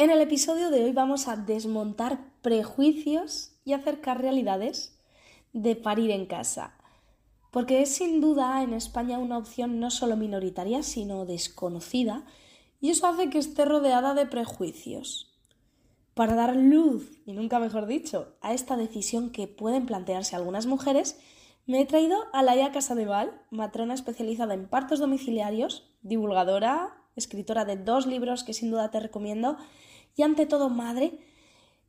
En el episodio de hoy vamos a desmontar prejuicios y acercar realidades de parir en casa, porque es sin duda en España una opción no solo minoritaria, sino desconocida, y eso hace que esté rodeada de prejuicios. Para dar luz, y nunca mejor dicho, a esta decisión que pueden plantearse algunas mujeres, me he traído a Laia Casadeval, matrona especializada en partos domiciliarios, divulgadora, escritora de dos libros que sin duda te recomiendo, y ante todo madre,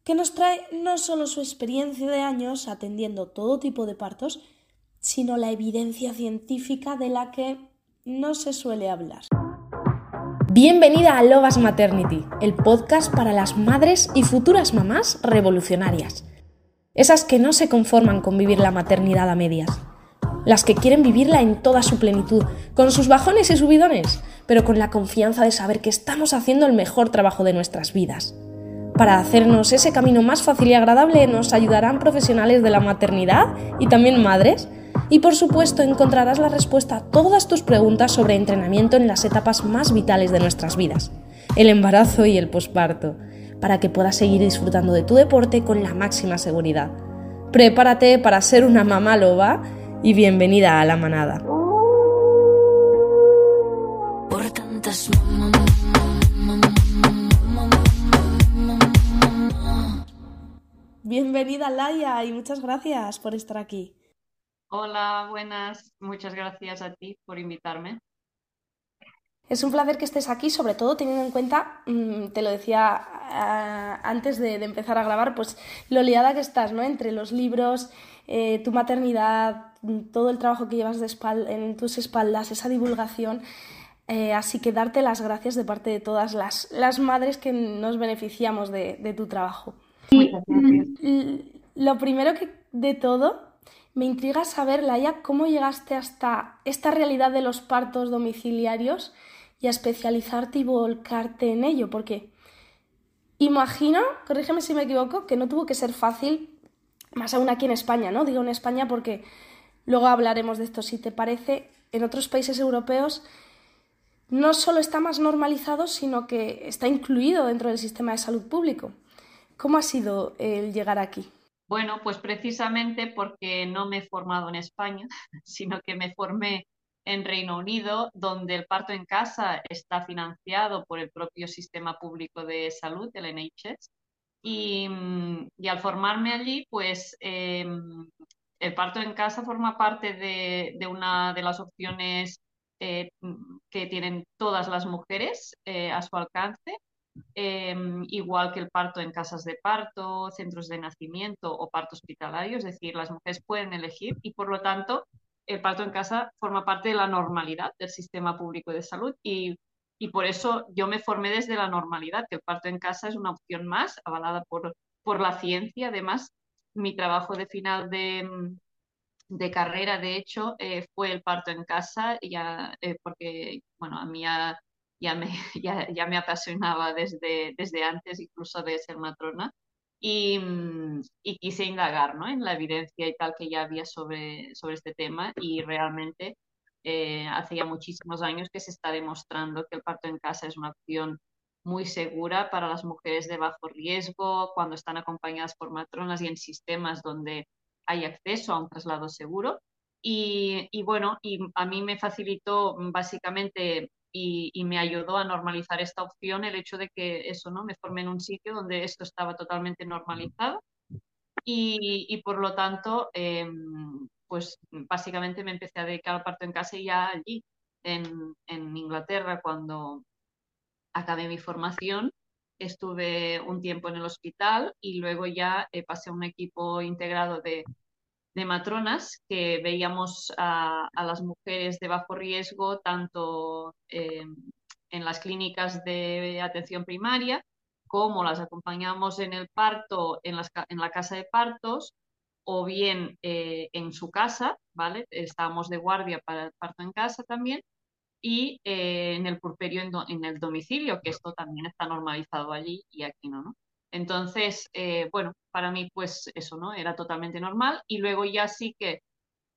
que nos trae no solo su experiencia de años atendiendo todo tipo de partos, sino la evidencia científica de la que no se suele hablar. Bienvenida a Lovas Maternity, el podcast para las madres y futuras mamás revolucionarias. Esas que no se conforman con vivir la maternidad a medias. Las que quieren vivirla en toda su plenitud, con sus bajones y subidones, pero con la confianza de saber que estamos haciendo el mejor trabajo de nuestras vidas. Para hacernos ese camino más fácil y agradable nos ayudarán profesionales de la maternidad y también madres. Y por supuesto encontrarás la respuesta a todas tus preguntas sobre entrenamiento en las etapas más vitales de nuestras vidas, el embarazo y el posparto, para que puedas seguir disfrutando de tu deporte con la máxima seguridad. Prepárate para ser una mamá loba y bienvenida a la manada. Bienvenida Laia y muchas gracias por estar aquí. Hola, buenas. Muchas gracias a ti por invitarme. Es un placer que estés aquí, sobre todo teniendo en cuenta, mm, te lo decía ah, antes de, empezar a grabar, pues lo liada que estás, ¿no? Entre los libros, eh, tu maternidad, todo el trabajo que llevas de en tus espaldas, esa divulgación. Eh, así que darte las gracias de parte de todas las, madres que nos beneficiamos de, tu trabajo. Lo primero que de todo, me intriga saber, Laia, cómo llegaste hasta esta realidad de los partos domiciliarios y a especializarte y volcarte en ello, porque imagino, corrígeme si me equivoco, que no tuvo que ser fácil, más aún aquí en España, ¿no? Digo en España porque luego hablaremos de esto, si te parece, en otros países europeos no solo está más normalizado, sino que está incluido dentro del sistema de salud público. ¿Cómo ha sido el llegar aquí? Bueno, pues precisamente porque no me he formado en España, sino que me formé en Reino Unido, donde el parto en casa está financiado por el propio sistema público de salud, el NHS. Y, al formarme allí, pues em, el parto en casa forma parte de una de las opciones eh, que tienen todas las mujeres eh, a su alcance, em, igual que el parto en casas de parto, centros de nacimiento o parto hospitalario, es decir, las mujeres pueden elegir y por lo tanto el parto en casa forma parte de la normalidad del sistema público de salud y, por eso yo me formé desde la normalidad, que el parto en casa es una opción más avalada por la ciencia. Además, mi trabajo de final de, de carrera, de hecho, eh, fue el parto en casa, ya, eh, porque, bueno, a mí ya, ya, me, ya, me apasionaba desde, desde antes incluso de ser matrona. Y, mm, y, quise indagar ¿no? en la evidencia y tal que ya había sobre, sobre este tema y realmente eh, hace ya muchísimos años que se está demostrando que el parto en casa es una opción muy segura para las mujeres de bajo riesgo cuando están acompañadas por matronas y en sistemas donde hay acceso a un traslado seguro. Y, bueno, y a mí me facilitó básicamente y, me ayudó a normalizar esta opción el hecho de que eso, ¿no? Me formé en un sitio donde esto estaba totalmente normalizado y, por lo tanto, em, pues básicamente me empecé a dedicar al parto en casa y ya allí, en, en Inglaterra, cuando acabé mi formación, estuve un tiempo en el hospital y luego ya eh, pasé a un equipo integrado de, matronas que veíamos a, las mujeres de bajo riesgo tanto eh, en las clínicas de atención primaria como las acompañamos en el parto en, en la casa de partos o bien eh, en su casa, ¿vale? Estábamos de guardia para el parto en casa también y eh, en el purperio en, el domicilio, que esto también está normalizado allí y aquí no, ¿no? Entonces, eh, bueno, para mí pues eso, ¿no? Era totalmente normal y luego ya sí que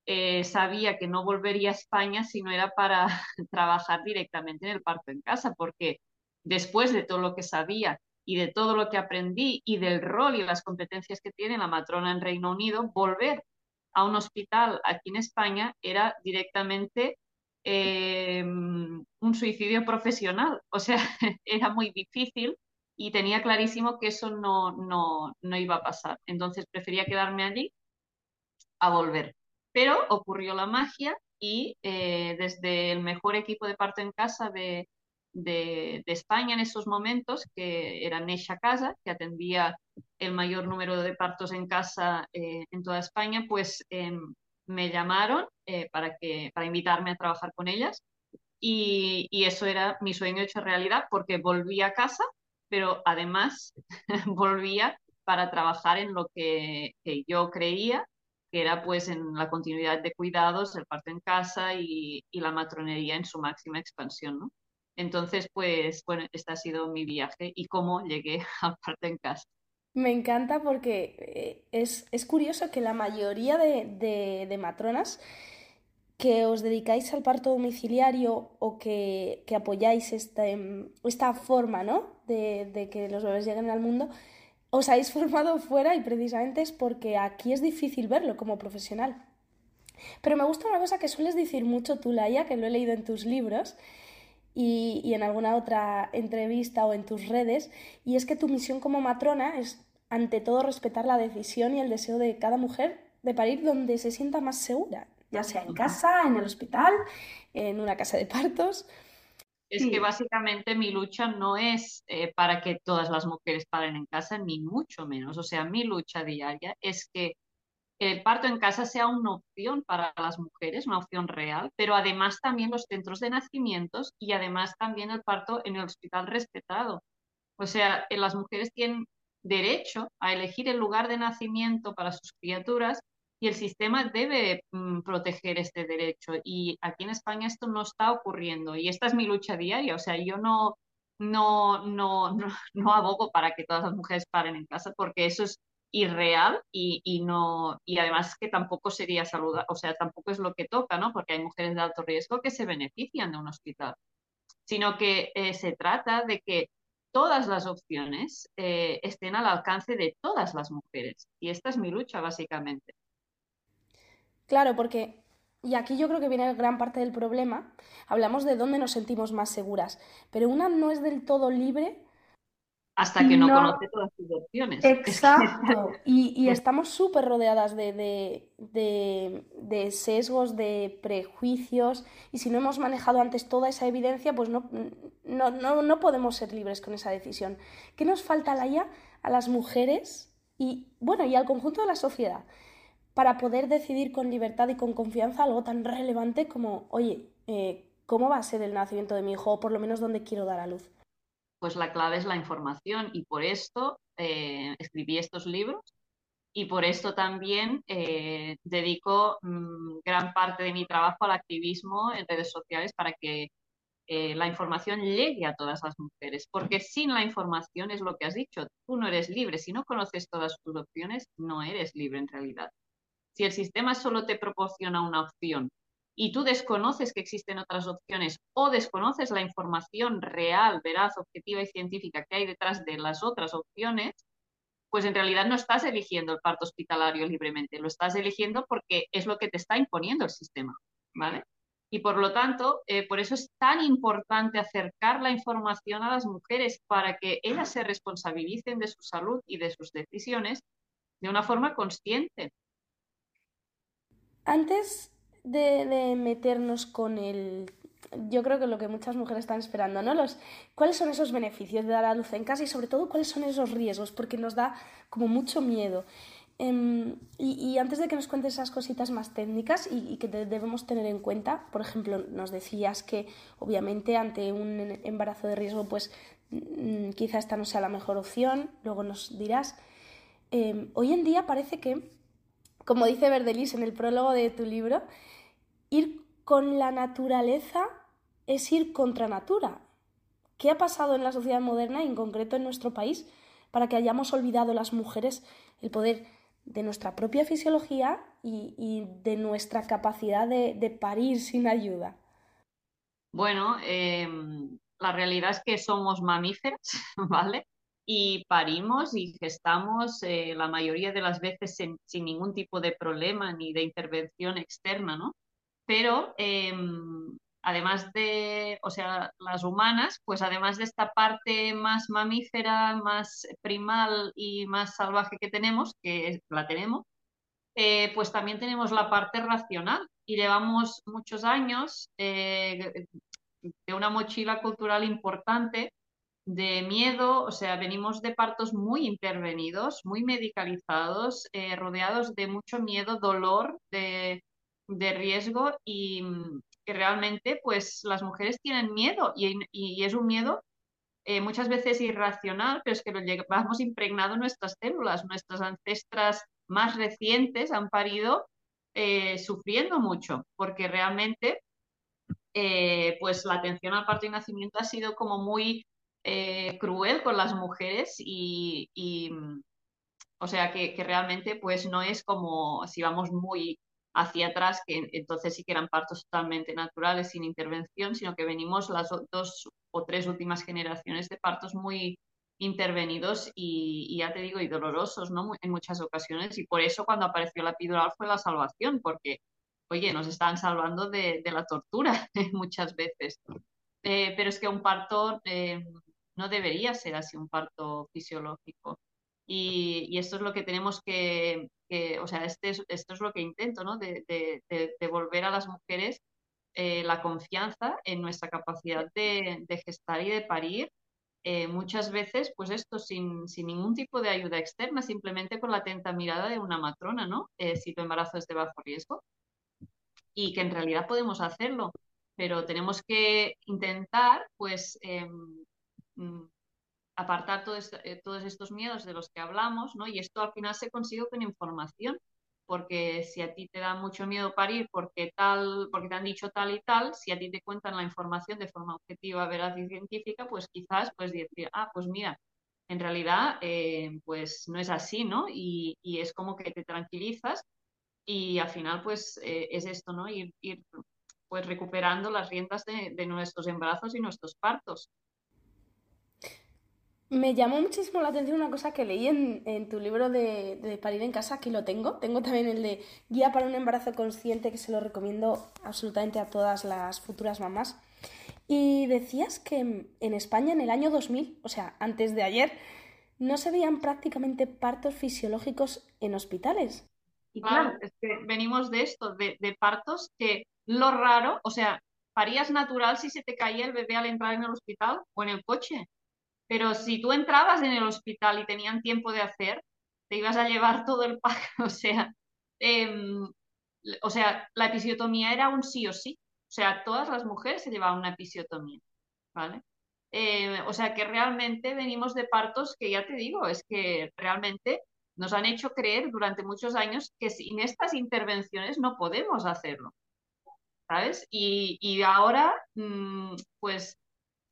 eh, sabía que no volvería a España si no era para trabajar directamente en el parto en casa, porque después de todo lo que sabía y de todo lo que aprendí y del rol y las competencias que tiene la matrona en Reino Unido, volver a un hospital aquí en España era directamente eh, un suicidio profesional. O sea, era muy difícil y tenía clarísimo que eso no, no, no iba a pasar. Entonces prefería quedarme allí a volver. Pero ocurrió la magia y eh, desde el mejor equipo de parto en casa de, de, España en esos momentos, que era Nesha Casa, que atendía el mayor número de partos en casa eh, en toda España, pues em, me llamaron eh, para, que, para invitarme a trabajar con ellas. Y, y, eso era mi sueño hecho realidad porque volví a casa, pero además volvía para trabajar en lo que, que, yo creía que era pues en la continuidad de cuidados, el parto en casa y, y la matronería en su máxima expansión, ¿no? Entonces, pues, bueno, este ha sido mi viaje y cómo llegué a parto en casa. Me encanta porque eh, es, es curioso que la mayoría de, de, matronas que os dedicáis al parto domiciliario o que, que apoyáis esta, esta forma ¿no? de, de, que los bebés lleguen al mundo, os habéis formado fuera y precisamente es porque aquí es difícil verlo como profesional. Pero me gusta una cosa que sueles decir mucho tú, Laia, que lo he leído en tus libros, y, y, en alguna otra entrevista o en tus redes, y es que tu misión como matrona es, ante todo, respetar la decisión y el deseo de cada mujer de parir donde se sienta más segura, ya sea en casa, en el hospital, en una casa de partos. Es que básicamente mi lucha no es eh, para que todas las mujeres paren en casa, ni mucho menos. O sea, mi lucha diaria es que que el parto en casa sea una opción para las mujeres, una opción real, pero además también los centros de nacimientos y además también el parto en el hospital respetado. O sea, eh, las mujeres tienen derecho a elegir el lugar de nacimiento para sus criaturas y el sistema debe mm, proteger este derecho. Y aquí en España esto no está ocurriendo y esta es mi lucha diaria. O sea, yo no, no, no, no, no abogo para que todas las mujeres paren en casa porque eso es irreal y, y, no, y además que tampoco sería saludable, o sea, tampoco es lo que toca, ¿no? Porque hay mujeres de alto riesgo que se benefician de un hospital, sino que eh, se trata de que todas las opciones eh, estén al alcance de todas las mujeres. Y esta es mi lucha, básicamente. Claro, porque, y aquí yo creo que viene gran parte del problema, hablamos de dónde nos sentimos más seguras, pero una no es del todo libre hasta que no, conoce todas sus opciones. Exacto. y, y, estamos súper rodeadas de, de, de, de, sesgos, de prejuicios, y si no hemos manejado antes toda esa evidencia, pues no, no, no, no podemos ser libres con esa decisión. ¿Qué nos falta, Laia, a las mujeres y, bueno, y al conjunto de la sociedad para poder decidir con libertad y con confianza algo tan relevante como, oye, eh, ¿cómo va a ser el nacimiento de mi hijo? O por lo menos dónde quiero dar a luz pues la clave es la información y por esto eh, escribí estos libros y por esto también eh, dedico mmm, gran parte de mi trabajo al activismo en redes sociales para que eh, la información llegue a todas las mujeres, porque sin la información es lo que has dicho, tú no eres libre, si no conoces todas tus opciones, no eres libre en realidad. Si el sistema solo te proporciona una opción y tú desconoces que existen otras opciones o desconoces la información real, veraz, objetiva y científica que hay detrás de las otras opciones, pues en realidad no estás eligiendo el parto hospitalario libremente, lo estás eligiendo porque es lo que te está imponiendo el sistema, ¿vale? Y por lo tanto, eh, por eso es tan importante acercar la información a las mujeres para que ellas se responsabilicen de su salud y de sus decisiones de una forma consciente. Antes de, de, meternos con el... Yo creo que lo que muchas mujeres están esperando, ¿no? Los, ¿Cuáles son esos beneficios de dar a luz en casa y sobre todo cuáles son esos riesgos? Porque nos da como mucho miedo. Um, y, y, antes de que nos cuentes esas cositas más técnicas y, y que te, debemos tener en cuenta, por ejemplo, nos decías que obviamente ante un embarazo de riesgo, pues mmm, quizá esta no sea la mejor opción, luego nos dirás. Eh, hoy en día parece que, como dice Verdelis en el prólogo de tu libro, ir con la naturaleza es ir contra natura. ¿Qué ha pasado en la sociedad moderna y en concreto en nuestro país para que hayamos olvidado las mujeres el poder de nuestra propia fisiología y, de nuestra capacidad de, parir sin ayuda? Bueno, eh, la realidad es que somos mamíferas, ¿vale? y parimos y gestamos eh, la mayoría de las veces sin, ningún tipo de problema ni de intervención externa, ¿no? Pero em, además de, o sea, las humanas, pues además de esta parte más mamífera, más primal y más salvaje que tenemos, que la tenemos, eh, pues también tenemos la parte racional. Y llevamos muchos años eh, de una mochila cultural importante de miedo, o sea, venimos de partos muy intervenidos, muy medicalizados, eh, rodeados de mucho miedo, dolor, de, riesgo y mm, que realmente pues las mujeres tienen miedo y, es un miedo eh, muchas veces irracional, pero es que lo llevamos impregnado en nuestras células, nuestras ancestras más recientes han parido eh, sufriendo mucho, porque realmente pues la atención al parto y nacimiento ha sido como muy eh, cruel con las mujeres y, o sea que, realmente pues no es como si vamos muy hacia atrás, que entonces sí que eran partos totalmente naturales, sin intervención, sino que venimos las dos o tres últimas generaciones de partos muy intervenidos y, ya te digo, y dolorosos, ¿no? En muchas ocasiones. Y por eso cuando apareció la epidural fue la salvación, porque, oye, nos estaban salvando de, la tortura muchas veces. Eh, pero es que un parto eh, no debería ser así un parto fisiológico. Y, esto es lo que tenemos que, o sea, este esto es lo que intento, ¿no? De, devolver a las mujeres eh, la confianza en nuestra capacidad de, gestar y de parir. Eh, muchas veces, pues esto sin, ningún tipo de ayuda externa, simplemente con la atenta mirada de una matrona, ¿no? Eh, si tu embarazo es de bajo riesgo. Y que en realidad podemos hacerlo, pero tenemos que intentar, pues, apartar eh, todos estos miedos de los que hablamos, ¿no? Y esto al final se consigue con información, porque si a ti te da mucho miedo parir porque tal, porque te han dicho tal y tal, si a ti te cuentan la información de forma objetiva, veraz y científica, pues quizás puedes decir, ah, pues mira, en realidad eh, pues no es así, ¿no? Y, es como que te tranquilizas y al final pues eh, es esto, ¿no? Ir, pues recuperando las riendas de nuestros embarazos y nuestros partos. Me llamó muchísimo la atención una cosa que leí en, tu libro de, Parir en casa, aquí lo tengo. Tengo también el de Guía para un embarazo consciente, que se lo recomiendo absolutamente a todas las futuras mamás. Y decías que en España en el año 2000, o sea, antes de ayer, no se veían prácticamente partos fisiológicos en hospitales. Y claro, es que venimos de esto, de, de partos que lo raro, o sea, parías natural si se te caía el bebé al entrar en el hospital o en el coche. Pero si tú entrabas en el hospital y tenían tiempo de hacer, te ibas a llevar todo el pack. O sea, em, o sea, la episiotomía era un sí o sí. O sea, todas las mujeres se llevaban una episiotomía. ¿Vale? Eh, o sea que realmente venimos de partos que ya te digo, es que realmente nos han hecho creer durante muchos años que sin estas intervenciones no podemos hacerlo. ¿Sabes? Y, ahora, mm, pues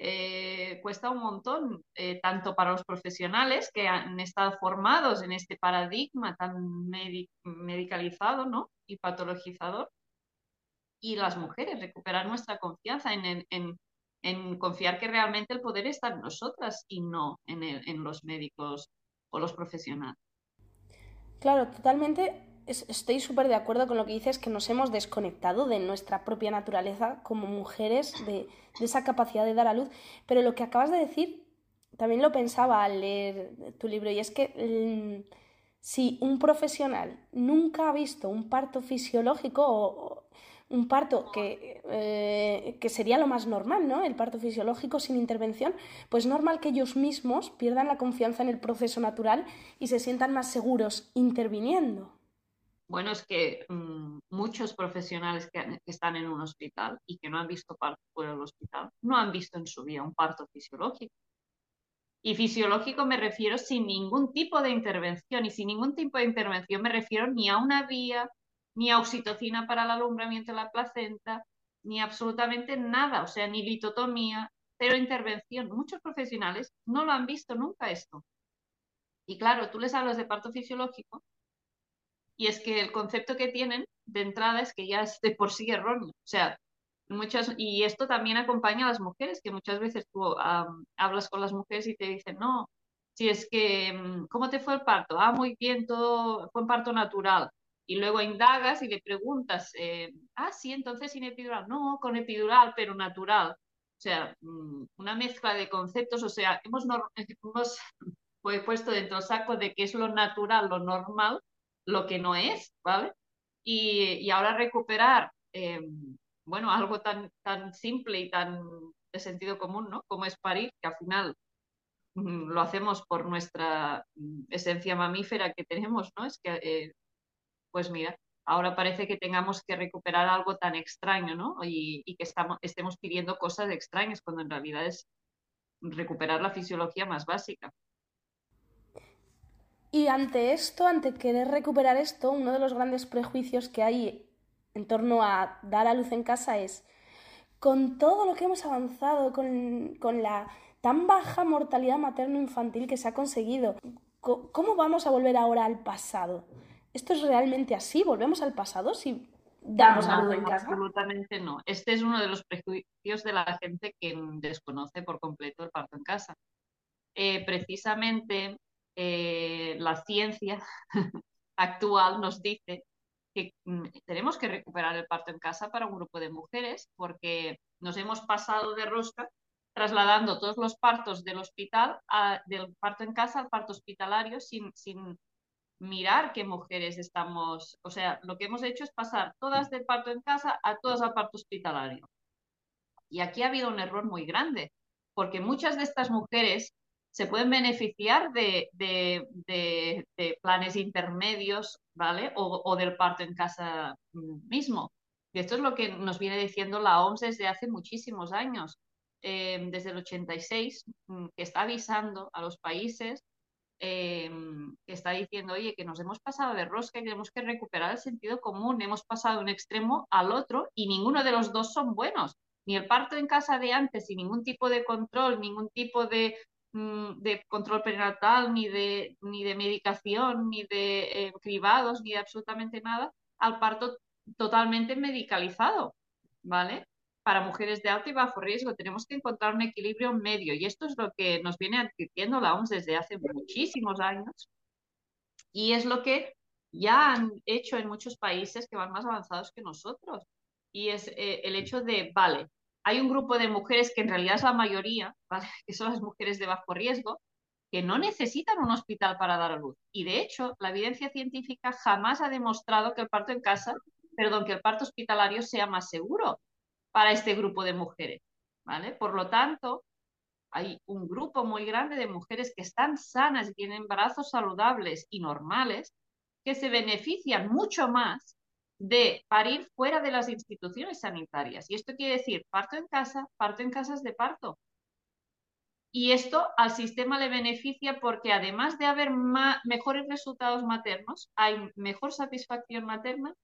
eh, cuesta un montón, eh, tanto para los profesionales que han estado formados en este paradigma tan medicalizado ¿no? y patologizador, y las mujeres, recuperar nuestra confianza en, en, confiar que realmente el poder está en nosotras y no en, en los médicos o los profesionales. Claro, totalmente estoy súper de acuerdo con lo que dices, que nos hemos desconectado de nuestra propia naturaleza como mujeres, de, esa capacidad de dar a luz. Pero lo que acabas de decir, también lo pensaba al leer tu libro, y es que mm, si un profesional nunca ha visto un parto fisiológico o, un parto que, eh, que, sería lo más normal, ¿no? El parto fisiológico sin intervención, pues normal que ellos mismos pierdan la confianza en el proceso natural y se sientan más seguros interviniendo. Bueno, es que mm, muchos profesionales que, están en un hospital y que no han visto parto fuera del hospital, no han visto en su vida un parto fisiológico. Y fisiológico me refiero sin ningún tipo de intervención. Y sin ningún tipo de intervención me refiero ni a una vía, ni a oxitocina para el alumbramiento de la placenta, ni absolutamente nada. O sea, ni litotomía, cero intervención. Muchos profesionales no lo han visto nunca esto. Y claro, tú les hablas de parto fisiológico y es que el concepto que tienen de entrada es que ya es de por sí erróneo. O sea, muchas, y esto también acompaña a las mujeres, que muchas veces tú hablas con las mujeres y te dicen, no, si es que, mm, ¿cómo te fue el parto? Ah, muy bien, todo fue un parto natural. Y luego indagas y le preguntas, eh, ah, sí, entonces sin epidural. No, con epidural, pero natural. O sea, mm, una mezcla de conceptos, o sea, hemos, hemos puesto dentro del saco de qué es lo natural, lo normal, lo que no es, ¿vale? Y, ahora recuperar, em, bueno, algo tan, tan simple y tan de sentido común, ¿no? Como es parir, que al final mm, lo hacemos por nuestra mm, esencia mamífera que tenemos, ¿no? Es que, eh, pues mira, ahora parece que tengamos que recuperar algo tan extraño, ¿no? Y, que estemos pidiendo cosas extrañas cuando en realidad es recuperar la fisiología más básica. Y ante esto, ante querer recuperar esto, uno de los grandes prejuicios que hay en torno a dar a luz en casa es, con todo lo que hemos avanzado, con, con la tan baja mortalidad materno-infantil que se ha conseguido, ¿cómo vamos a volver ahora al pasado? ¿Esto es realmente así? ¿Volvemos al pasado si damos a luz en casa? Absolutamente no. Este es uno de los prejuicios de la gente que desconoce por completo el parto en casa. Eh, precisamente eh, la ciencia actual nos dice que mm, tenemos que recuperar el parto en casa para un grupo de mujeres porque nos hemos pasado de rosca trasladando todos los partos del hospital, del parto en casa al parto hospitalario sin, sin mirar qué mujeres estamos, o sea, lo que hemos hecho es pasar todas del parto en casa a todas al parto hospitalario. Y aquí ha habido un error muy grande, porque muchas de estas mujeres se pueden beneficiar de, planes intermedios, ¿vale? O, del parto en casa mismo. Y esto es lo que nos viene diciendo la OMS desde hace muchísimos años, em, desde el 86, mm, que está avisando a los países, em, que está diciendo, oye, que nos hemos pasado de rosca y tenemos que recuperar el sentido común, hemos pasado de un extremo al otro y ninguno de los dos son buenos. Ni el parto en casa de antes, sin ningún tipo de control, ningún tipo de de control prenatal, ni de, ni de medicación, ni de eh, cribados, ni de absolutamente nada, al parto totalmente medicalizado, ¿vale? Para mujeres de alto y bajo riesgo tenemos que encontrar un equilibrio medio y esto es lo que nos viene advirtiendo la OMS desde hace muchísimos años y es lo que ya han hecho en muchos países que van más avanzados que nosotros. Y es eh, el hecho de, vale, hay un grupo de mujeres que en realidad es la mayoría, que son las mujeres de bajo riesgo, que no necesitan un hospital para dar a luz. Y de hecho, la evidencia científica jamás ha demostrado que el parto en casa, perdón, que el parto hospitalario sea más seguro para este grupo de mujeres. ¿vale? Por lo tanto, hay un grupo muy grande de mujeres que están sanas y tienen brazos saludables y normales que se benefician mucho más de parir fuera de las instituciones sanitarias. Y esto quiere decir parto en casa, parto en casas de parto. Y esto al sistema le beneficia porque además de haber mejores resultados maternos, hay mejor satisfacción materna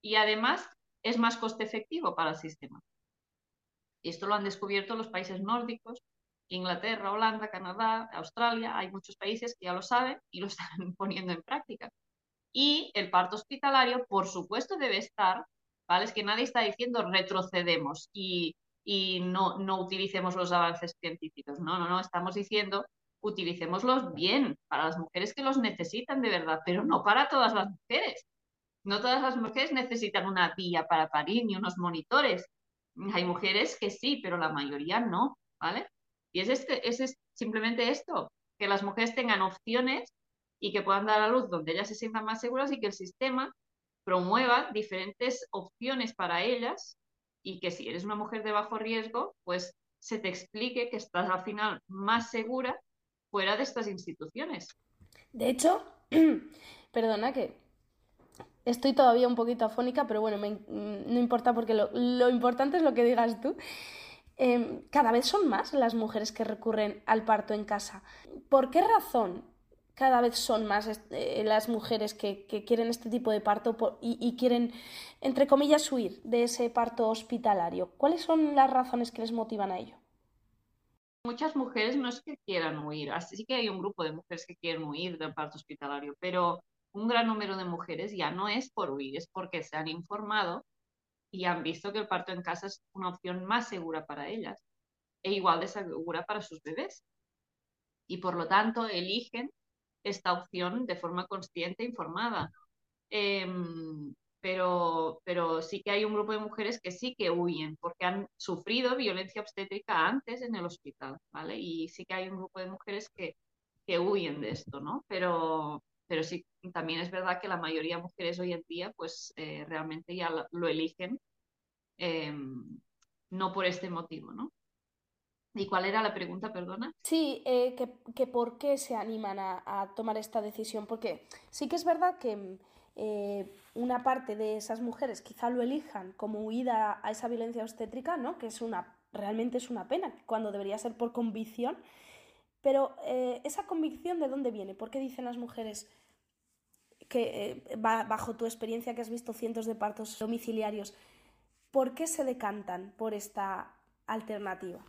y además es más coste efectivo para el sistema. Esto lo han descubierto los países nórdicos, Inglaterra, Holanda, Canadá, Australia. Hay muchos países que ya lo saben y lo están poniendo en práctica. Y el parto hospitalario, por supuesto, debe estar, ¿vale? Es que nadie está diciendo retrocedemos y, y no, no utilicemos los avances científicos. No, no, no, estamos diciendo utilicémoslos bien para las mujeres que los necesitan de verdad, pero no para todas las mujeres. No todas las mujeres necesitan una vía para parir ni unos monitores. Hay mujeres que sí, pero la mayoría no, ¿vale? Y es, este, es simplemente esto, que las mujeres tengan opciones y que puedan dar a luz donde ellas se sientan más seguras y que el sistema promueva diferentes opciones para ellas y que si eres una mujer de bajo riesgo, pues se te explique que estás al final más segura fuera de estas instituciones. De hecho, perdona que estoy todavía un poquito afónica, pero bueno, no importa porque lo, importante es lo que digas tú. Em, cada vez son más las mujeres que recurren al parto en casa. ¿Por qué razón cada vez son más eh, las mujeres que, quieren este tipo de parto y, quieren, entre comillas, huir de ese parto hospitalario. ¿Cuáles son las razones que les motivan a ello? Muchas mujeres no es que quieran huir, así que hay un grupo de mujeres que quieren huir del parto hospitalario, pero un gran número de mujeres ya no es por huir, es porque se han informado y han visto que el parto en casa es una opción más segura para ellas e igual de segura para sus bebés. y por lo tanto eligen esta opción de forma consciente e informada. Em, pero, pero sí que hay un grupo de mujeres que sí que huyen porque han sufrido violencia obstétrica antes en el hospital, ¿vale? Y sí que hay un grupo de mujeres que, que huyen de esto, ¿no? Pero, pero sí, también es verdad que la mayoría de mujeres hoy en día, pues eh, realmente ya lo, eligen, em, no por este motivo, ¿no? ¿Y cuál era la pregunta, perdona? Sí, eh, que, por qué se animan a, tomar esta decisión, porque sí que es verdad que eh, una parte de esas mujeres quizá lo elijan como huida a esa violencia obstétrica, ¿no? Que es una, realmente es una pena, cuando debería ser por convicción, pero eh, esa convicción de dónde viene, ¿por qué dicen las mujeres que bajo tu experiencia que has visto cientos de partos domiciliarios, ¿por qué se decantan por esta alternativa?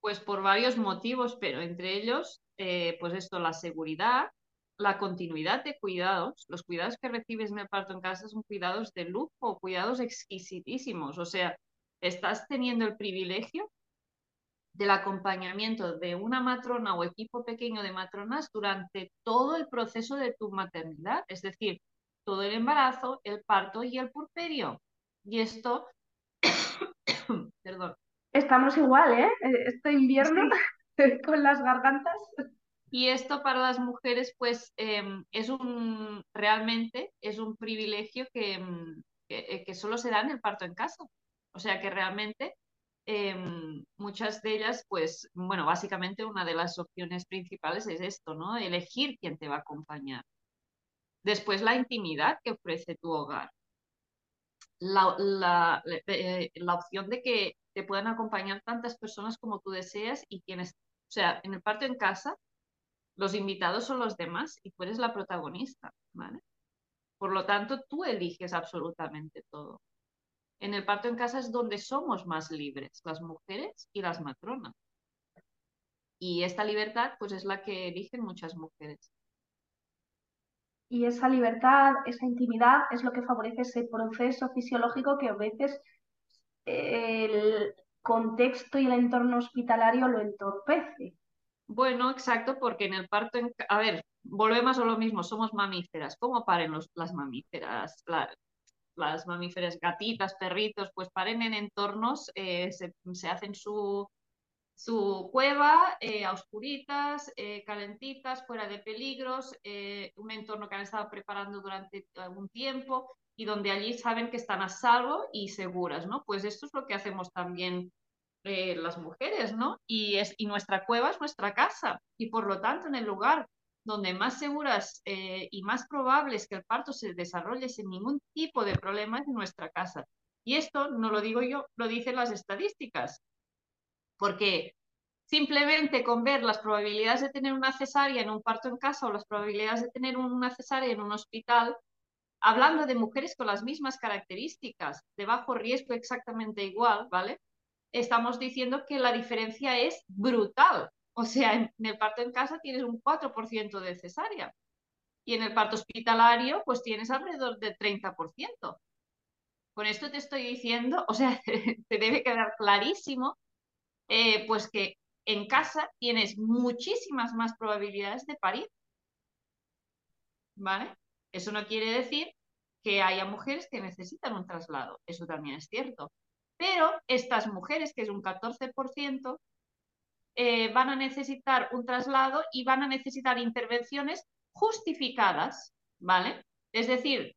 Pues por varios motivos, pero entre ellos, eh, pues esto, la seguridad, la continuidad de cuidados. Los cuidados que recibes en el parto en casa son cuidados de lujo, cuidados exquisitísimos. O sea, estás teniendo el privilegio del acompañamiento de una matrona o equipo pequeño de matronas durante todo el proceso de tu maternidad, es decir, todo el embarazo, el parto y el purperio. Y esto, perdón, Estamos igual, ¿eh? eh este invierno con las gargantas. Y esto para las mujeres, pues, em, es un, realmente es un privilegio que, em, eh, que, solo se da en el parto en casa. O sea que realmente em, muchas de ellas, pues, bueno, básicamente una de las opciones principales es esto, ¿no? Elegir quién te va a acompañar. Después la intimidad que ofrece tu hogar. La, la, eh, la opción de que te puedan acompañar tantas personas como tú deseas y quienes, o sea, en el parto en casa, los invitados son los demás y tú eres la protagonista, ¿vale? Por lo tanto, tú eliges absolutamente todo. En el parto en casa es donde somos más libres, las mujeres y las matronas. Y esta libertad, pues es la que eligen muchas mujeres. Y esa libertad, esa intimidad es lo que favorece ese proceso fisiológico que a veces el contexto y el entorno hospitalario lo entorpece. Bueno, exacto, porque en el parto, a ver, volvemos a lo mismo, somos mamíferas. ¿Cómo paren las mamíferas? las mamíferas, gatitas, perritos, pues paren en entornos, eh, se, hacen su, su cueva eh, a oscuritas, eh, calentitas, fuera de peligros, un entorno que han estado preparando durante algún tiempo y donde allí saben que están a salvo y seguras, ¿no? Pues esto es lo que hacemos también eh, las mujeres, ¿no? Y, es, y nuestra cueva es nuestra casa y por lo tanto en el lugar donde más seguras eh, y más probables que el parto se desarrolle sin ningún tipo de problema es nuestra casa. Y esto no lo digo yo, lo dicen las estadísticas. Porque simplemente con ver las probabilidades de tener una cesárea en un parto en casa o las probabilidades de tener una cesárea en un hospital, hablando de mujeres con las mismas características, de bajo riesgo exactamente igual, ¿vale? Estamos diciendo que la diferencia es brutal. O sea, en el parto en casa tienes un 4% de cesárea y en el parto hospitalario pues tienes alrededor del 30%. Con esto te estoy diciendo, o sea, te debe quedar clarísimo, eh, pues que en casa tienes muchísimas más probabilidades de parir. ¿Vale? Eso no quiere decir que haya mujeres que necesitan un traslado, eso también es cierto. Pero estas mujeres, que es un 14%, eh, van a necesitar un traslado y van a necesitar intervenciones justificadas, ¿vale? Es decir,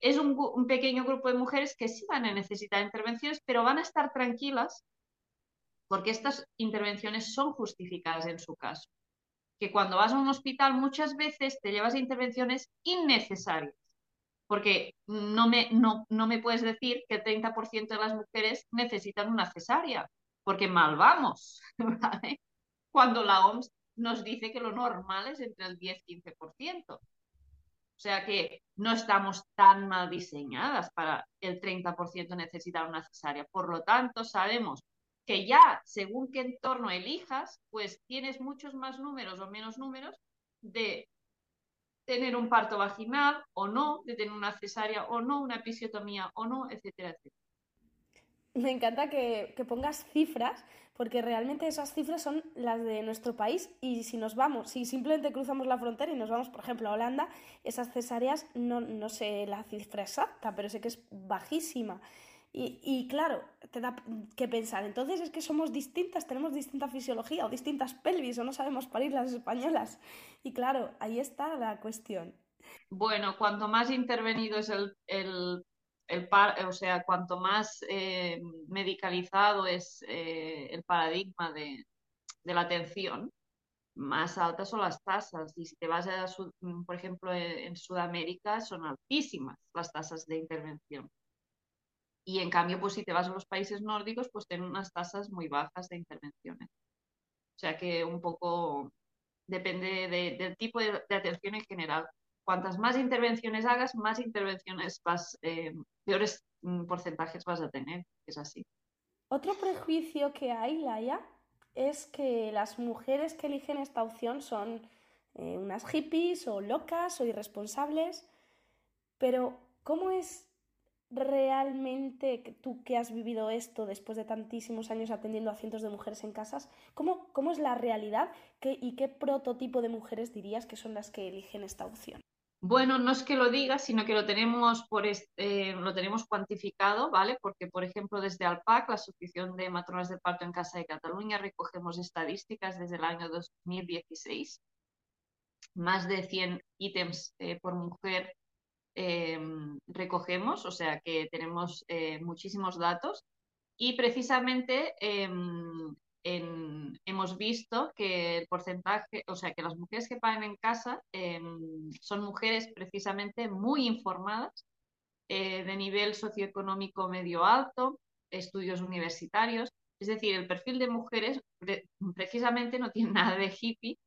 es un, un, pequeño grupo de mujeres que sí van a necesitar intervenciones, pero van a estar tranquilas porque estas intervenciones son justificadas en su caso que cuando vas a un hospital muchas veces te llevas intervenciones innecesarias. Porque no me, no, no me puedes decir que el 30% de las mujeres necesitan una cesárea, porque mal vamos, Cuando la OMS nos dice que lo normal es entre el 10-15%. O sea que no estamos tan mal diseñadas para el 30% necesitar una cesárea. Por lo tanto, sabemos que ya según qué entorno elijas, pues tienes muchos más números o menos números de tener un parto vaginal o no, de tener una cesárea o no, una episiotomía o no, etcétera, etcétera. Me encanta que, que, pongas cifras, porque realmente esas cifras son las de nuestro país y si nos vamos, si simplemente cruzamos la frontera y nos vamos, por ejemplo, a Holanda, esas cesáreas, no, no sé la cifra exacta, pero sé que es bajísima. Y, claro, te da que pensar, entonces es que somos distintas, tenemos distinta fisiología o distintas pelvis o no sabemos parir las españolas. Y claro, ahí está la cuestión. Bueno, cuanto más intervenido es el, el, el par, o sea, cuanto más eh, medicalizado es eh, el paradigma de, de, la atención, más altas son las tasas. Y si te vas a, por ejemplo, en Sudamérica, son altísimas las tasas de intervención. Y en cambio, pues si te vas a los países nórdicos, pues tienen unas tasas muy bajas de intervenciones. O sea que un poco depende de, del tipo de, de, atención en general. Cuantas más intervenciones hagas, más intervenciones vas, eh, peores mm, porcentajes vas a tener. Es así. Otro prejuicio que hay, Laia, es que las mujeres que eligen esta opción son eh, unas hippies o locas o irresponsables. Pero, ¿cómo es realmente tú que has vivido esto después de tantísimos años atendiendo a cientos de mujeres en casas, ¿cómo, cómo es la realidad ¿Qué, y qué prototipo de mujeres dirías que son las que eligen esta opción? Bueno, no es que lo diga, sino que lo tenemos, por este, lo tenemos cuantificado, ¿vale? Porque, por ejemplo, desde ALPAC, la Asociación de Matronas de Parto en Casa de Cataluña, recogemos estadísticas desde el año 2016. Más de 100 ítems eh, por mujer eh, recogemos, o sea que tenemos eh, muchísimos datos. Y precisamente eh, en, hemos visto que el porcentaje, o sea que las mujeres que pagan en casa em, son mujeres precisamente muy informadas, eh, de nivel socioeconómico medio alto, estudios universitarios, es decir, el perfil de mujeres precisamente no tiene nada de hippie,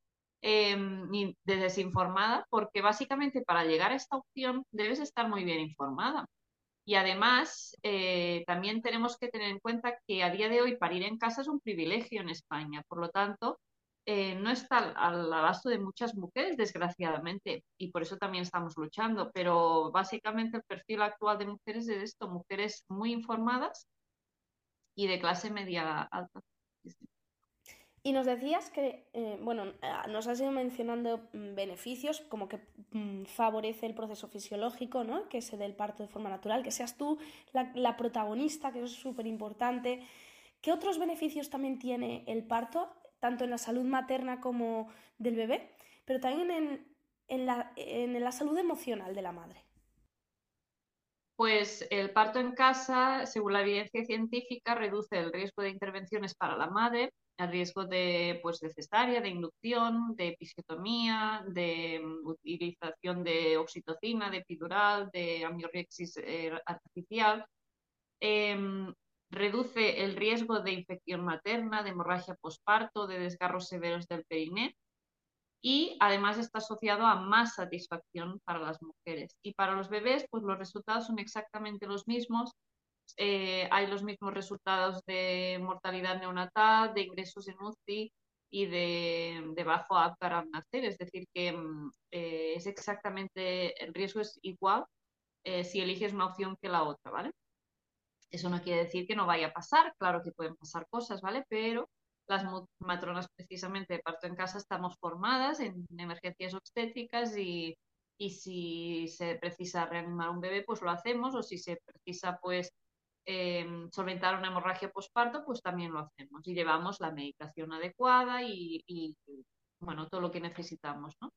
Em, ni de desinformada, porque básicamente para llegar a esta opción debes estar muy bien informada. Y además, eh, también tenemos que tener en cuenta que a día de hoy parir en casa es un privilegio en España. Por lo tanto, eh, no está al, al, abasto de muchas mujeres, desgraciadamente, y por eso también estamos luchando. Pero básicamente el perfil actual de mujeres es esto, mujeres muy informadas y de clase media alta. Y nos decías que, eh, bueno, ah, nos has ido mencionando mm, beneficios, como que mmm, favorece el proceso fisiológico, ¿no? Que se dé el parto de forma natural, que seas tú la, la protagonista, que eso es súper importante. ¿Qué otros beneficios también tiene el parto, tanto en la salud materna como del bebé, pero también en, en, la, en la salud emocional de la madre? Pues el parto en casa, según la evidencia científica, reduce el riesgo de intervenciones para la madre, el riesgo de, pues, de cesárea, de inducción, de episiotomía, de um, utilización de oxitocina, de epidural, de amniorexis eh, artificial. Eh, reduce el riesgo de infección materna, de hemorragia posparto, de desgarros severos del periné y además está asociado a más satisfacción para las mujeres. Y para los bebés, pues los resultados son exactamente los mismos eh, hay los mismos resultados de mortalidad neonatal, de ingresos en UCI y de, de bajo aptar al nacer. Es decir, que mm, eh, es exactamente, el riesgo es igual eh, si eliges una opción que la otra, ¿vale? Eso no quiere decir que no vaya a pasar, claro que pueden pasar cosas, ¿vale? Pero las matronas precisamente de parto en casa estamos formadas en emergencias obstétricas y, y si se precisa reanimar un bebé, pues lo hacemos, o si se precisa, pues, eh, solventar una hemorragia posparto, pues también lo hacemos y llevamos la medicación adecuada y, bueno, todo lo que necesitamos, ¿no?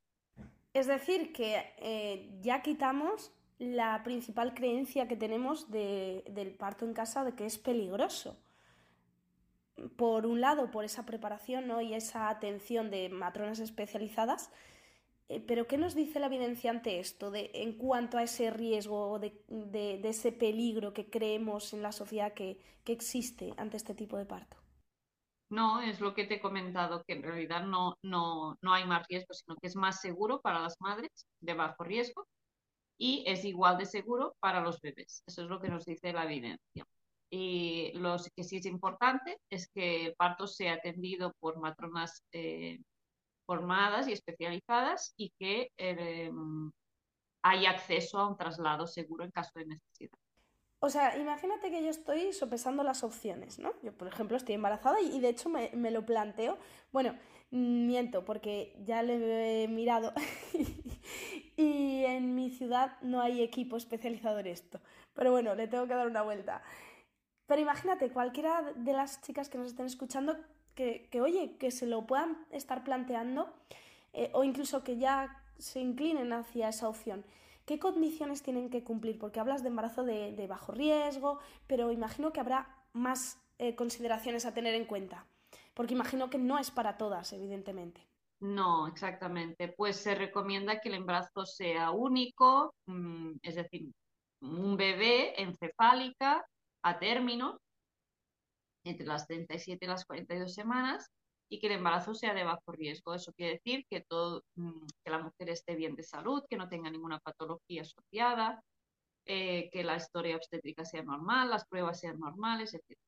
Es decir, que eh, ya quitamos la principal creencia que tenemos de, del parto en casa de que es peligroso. Por un lado, por esa preparación ¿no? y esa atención de matronas especializadas, pero ¿qué nos dice la evidencia ante esto de, en cuanto a ese riesgo, de, de, de ese peligro que creemos en la sociedad que, que, existe ante este tipo de parto? No, es lo que te he comentado, que en realidad no, no, no hay más riesgo, sino que es más seguro para las madres de bajo riesgo y es igual de seguro para los bebés. Eso es lo que nos dice la evidencia. Y lo que sí es importante es que el parto sea atendido por matronas eh, formadas y especializadas y que eh, hay acceso a un traslado seguro en caso de necesidad. O sea, imagínate que yo estoy sopesando las opciones, ¿no? Yo, por ejemplo, estoy embarazada y, de hecho me, me, lo planteo. Bueno, miento porque ya le he mirado y en mi ciudad no hay equipo especializado en esto. Pero bueno, le tengo que dar una vuelta. Pero imagínate, cualquiera de las chicas que nos estén escuchando, que, oye, que se lo puedan estar planteando eh, o incluso que ya se inclinen hacia esa opción. ¿Qué condiciones tienen que cumplir? Porque hablas de embarazo de, bajo riesgo, pero imagino que habrá más eh, consideraciones a tener en cuenta. Porque imagino que no es para todas, evidentemente. No, exactamente. Pues se recomienda que el embarazo sea único, mm, es decir, un bebé encefálica a término, entre las 37 y las 42 semanas, y que el embarazo sea de bajo riesgo. Eso quiere decir que, todo, mm, que la mujer esté bien de salud, que no tenga ninguna patología asociada, eh, que la historia obstétrica sea normal, las pruebas sean normales, etc.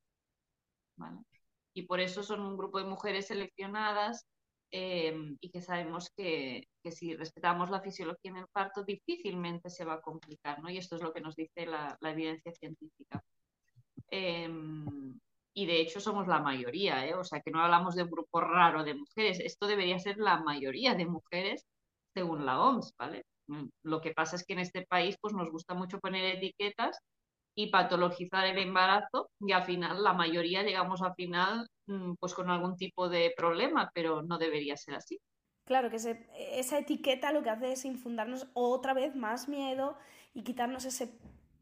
Y por eso son un grupo de mujeres seleccionadas Em, y que sabemos que, que, si respetamos la fisiología en el parto difícilmente se va a complicar, ¿no? Y esto es lo que nos dice la, la evidencia científica. Em, y de hecho somos la mayoría, ¿eh? o sea que no hablamos de un grupo raro de mujeres, esto debería ser la mayoría de mujeres según la OMS, ¿vale? Lo que pasa es que en este país pues nos gusta mucho poner etiquetas y patologizar el embarazo y al final la mayoría llegamos al final mm, pues con algún tipo de problema, pero no debería ser así. Claro, que esa etiqueta lo que hace es infundarnos otra vez más miedo y quitarnos ese,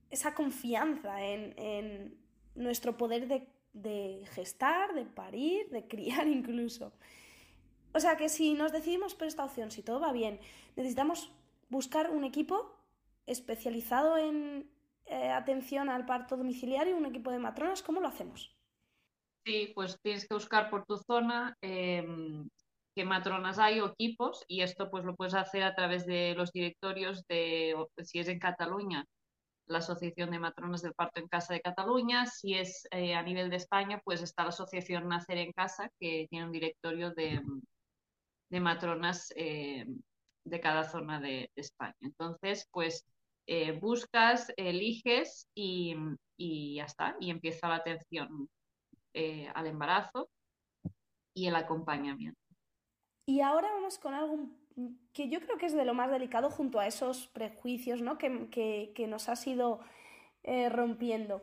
esa confianza en, nuestro poder de, de, gestar, de parir, de criar incluso. O sea que si nos decidimos por esta opción, si todo va bien, necesitamos buscar un equipo especializado en, eh, atención al parto domiciliario, un equipo de matronas, ¿cómo lo hacemos? Sí, pues tienes que buscar por tu zona em, qué matronas hay o equipos y esto pues lo puedes hacer a través de los directorios de, si es en Cataluña, la Asociación de Matronas del Parto en Casa de Cataluña, si es eh, a nivel de España, pues está la Asociación Nacer en Casa, que tiene un directorio de, matronas em, de cada zona de, de España. Entonces, pues eh, buscas, eliges y, ya está, y empieza la atención eh, al embarazo y el acompañamiento. Y ahora vamos con algo que yo creo que es de lo más delicado junto a esos prejuicios ¿no? que, nos has ido eh, rompiendo.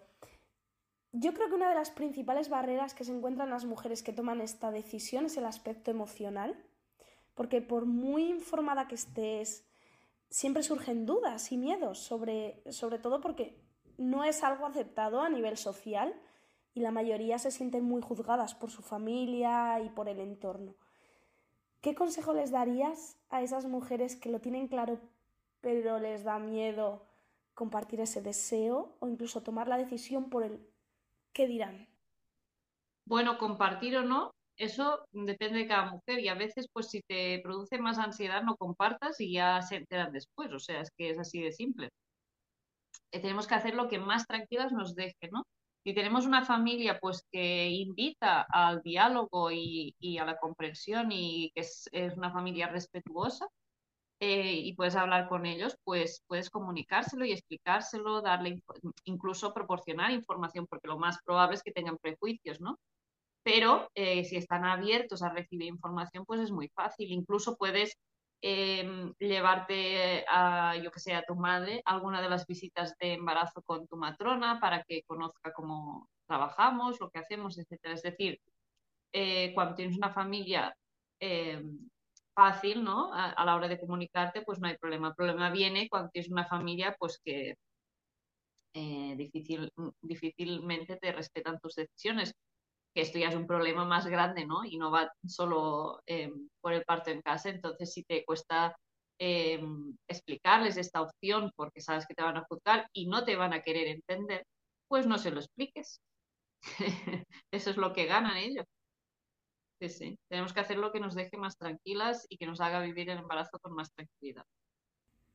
Yo creo que una de las principales barreras que se encuentran las mujeres que toman esta decisión es el aspecto emocional, porque por muy informada que estés, siempre surgen dudas y miedos, sobre, sobre todo porque no es algo aceptado a nivel social y la mayoría se sienten muy juzgadas por su familia y por el entorno. ¿Qué consejo les darías a esas mujeres que lo tienen claro pero les da miedo compartir ese deseo o incluso tomar la decisión por el qué dirán? Bueno, compartir o no, eso depende de cada mujer y a veces pues si te produce más ansiedad no compartas y ya se enteran después, o sea, es que es así de simple. Eh, tenemos que hacer lo que más tranquilas nos deje, ¿no? Si tenemos una familia pues que invita al diálogo y, a la comprensión y que es, una familia respetuosa eh, y puedes hablar con ellos, pues puedes comunicárselo y explicárselo, darle incluso proporcionar información, porque lo más probable es que tengan prejuicios, ¿no? pero eh, si están abiertos a recibir información, pues es muy fácil. Incluso puedes em, llevarte a, yo que sé, a tu madre alguna de las visitas de embarazo con tu matrona para que conozca cómo trabajamos, lo que hacemos, etcétera. Es decir, eh, cuando tienes una familia em, fácil, ¿no? A, la hora de comunicarte, pues no hay problema. El problema viene cuando tienes una familia, pues que eh, difícil, difícilmente te respetan tus decisiones que esto ya es un problema más grande, ¿no? Y no va solo eh, por el parto en casa, entonces si te cuesta eh, explicarles esta opción porque sabes que te van a juzgar y no te van a querer entender, pues no se lo expliques. Eso es lo que ganan ellos. Sí. Tenemos que hacer lo que nos deje más tranquilas y que nos haga vivir el embarazo con más tranquilidad.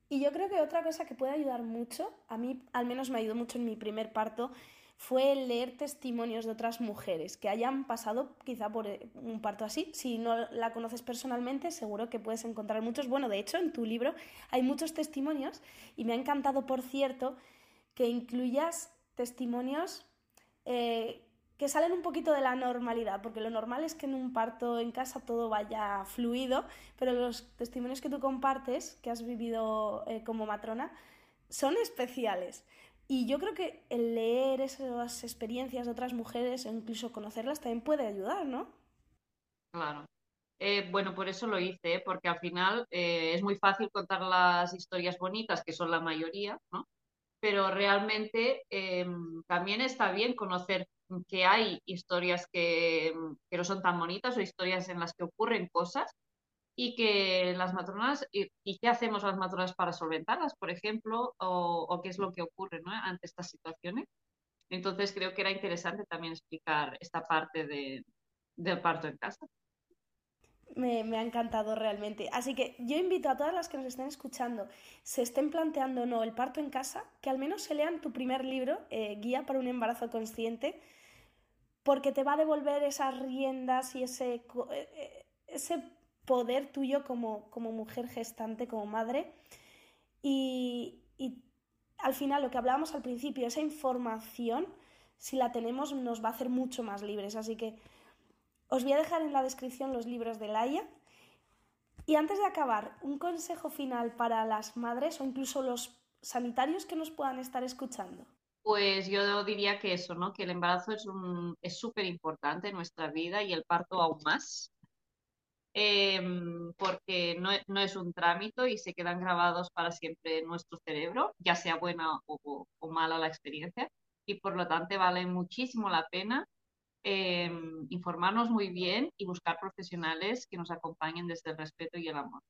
Y yo creo que otra cosa que puede ayudar mucho, a mí al menos me ayudó mucho en mi primer parto, fue leer testimonios de otras mujeres que hayan pasado quizá por eh, un parto así. Si no la conoces personalmente, seguro que puedes encontrar muchos. Bueno, de hecho, en tu libro hay muchos testimonios y me ha encantado, por cierto, que incluyas testimonios eh, que salen un poquito de la normalidad, porque lo normal es que en un parto en casa todo vaya fluido, pero los testimonios que tú compartes, que has vivido eh, como matrona, son especiales. Y yo creo que el leer esas experiencias de otras mujeres o incluso conocerlas también puede ayudar, ¿no? Claro. Eh, bueno, por eso lo hice, ¿eh? porque al final es muy fácil contar las historias bonitas, que son la mayoría, ¿no? Pero realmente también está bien conocer que hay historias que, no son tan bonitas o historias en las que ocurren cosas y que las matronas, y, qué hacemos las matronas para solventarlas, por ejemplo, o, qué es lo que ocurre ante estas situaciones. Entonces creo que era interesante también explicar esta parte de, del parto en casa. Me, ha encantado realmente. Así que yo invito a todas las que nos estén escuchando, se estén planteando o no el parto en casa, que al menos se lean tu primer libro, eh, Guía para un embarazo consciente, porque te va a devolver esas riendas y ese, eh, eh, ese poder tuyo como, mujer gestante, como madre. Y, al final, lo que hablábamos al principio, esa información, si la tenemos, nos va a hacer mucho más libres. Así que os voy a dejar en la descripción los libros de Laia. Y antes de acabar, un consejo final para las madres o incluso los sanitarios que nos puedan estar escuchando. Pues yo diría que eso, ¿no? Que el embarazo es súper importante en nuestra vida y el parto aún más, em, porque no, es un trámite y se quedan grabados para siempre en nuestro cerebro, ya sea buena o, mala la experiencia, y por lo tanto vale muchísimo la pena em, informarnos muy bien y buscar profesionales que nos acompañen desde el respeto y el amor.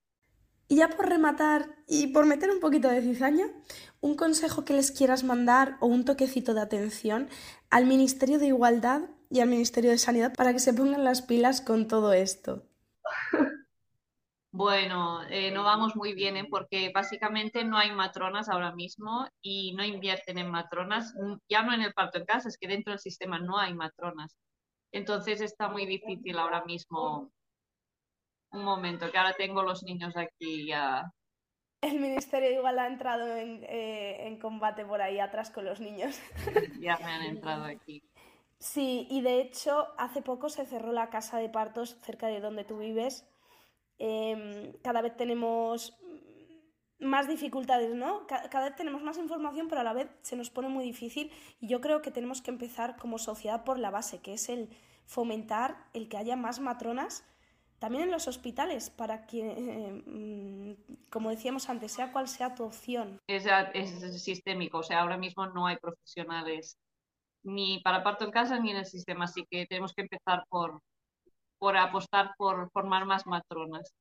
Y ya por rematar y por meter un poquito de cizaña, un consejo que les quieras mandar o un toquecito de atención al Ministerio de Igualdad y al Ministerio de Sanidad para que se pongan las pilas con todo esto. Bueno, eh, no vamos muy bien ¿eh? porque básicamente no hay matronas ahora mismo y no invierten en matronas, ya no en el parto en casa, es que dentro del sistema no hay matronas. Entonces está muy difícil ahora mismo un momento, que ahora tengo los niños aquí ya. El ministerio igual ha entrado eh, en, combate por ahí atrás con los niños. ya me han entrado aquí. Sí, y de hecho hace poco se cerró la casa de partos cerca de donde tú vives. Em, cada vez tenemos más dificultades, ¿no? Cada vez tenemos más información, pero a la vez se nos pone muy difícil y yo creo que tenemos que empezar como sociedad por la base, que es el fomentar el que haya más matronas también en los hospitales, para que, eh, mm, como decíamos antes, sea cual sea tu opción. Es, es sistémico, o sea, ahora mismo no hay profesionales ni para parto en casa ni en el sistema, así que tenemos que empezar por, por apostar por formar más matronas.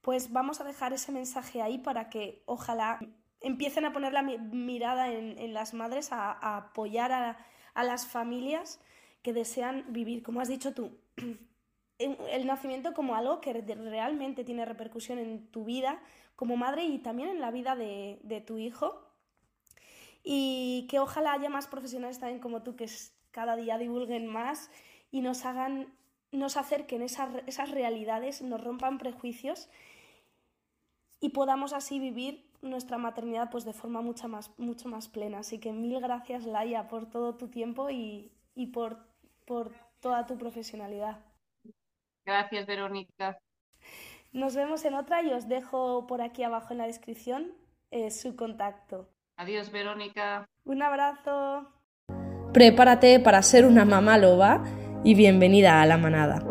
Pues vamos a dejar ese mensaje ahí para que ojalá empiecen a poner la mirada en, las madres, a, apoyar a las familias que desean vivir, como has dicho tú, el nacimiento como algo que realmente tiene repercusión en tu vida como madre y también en la vida de, tu hijo. Y que ojalá haya más profesionales también como tú que cada día divulguen más y nos hagan, nos acerquen esas, esas realidades, nos rompan prejuicios y podamos así vivir nuestra maternidad pues de forma mucho más, mucho más plena. Así que mil gracias Laia por todo tu tiempo y, por, por toda tu profesionalidad. Gracias, Verónica. Nos vemos en otra y os dejo por aquí abajo en la descripción eh, su contacto. Adiós, Verónica. Un abrazo. Prepárate para ser una mamá loba y bienvenida a la manada.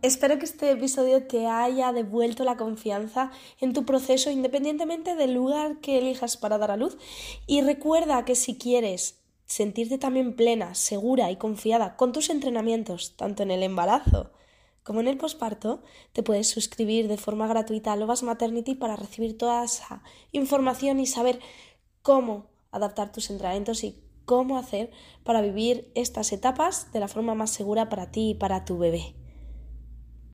Espero que este episodio te haya devuelto la confianza en tu proceso independientemente del lugar que elijas para dar a luz y recuerda que si quieres sentirte también plena, segura y confiada con tus entrenamientos, tanto en el embarazo como en el posparto, te puedes suscribir de forma gratuita a Lovas Maternity para recibir toda esa información y saber cómo adaptar tus entrenamientos y cómo hacer para vivir estas etapas de la forma más segura para ti y para tu bebé.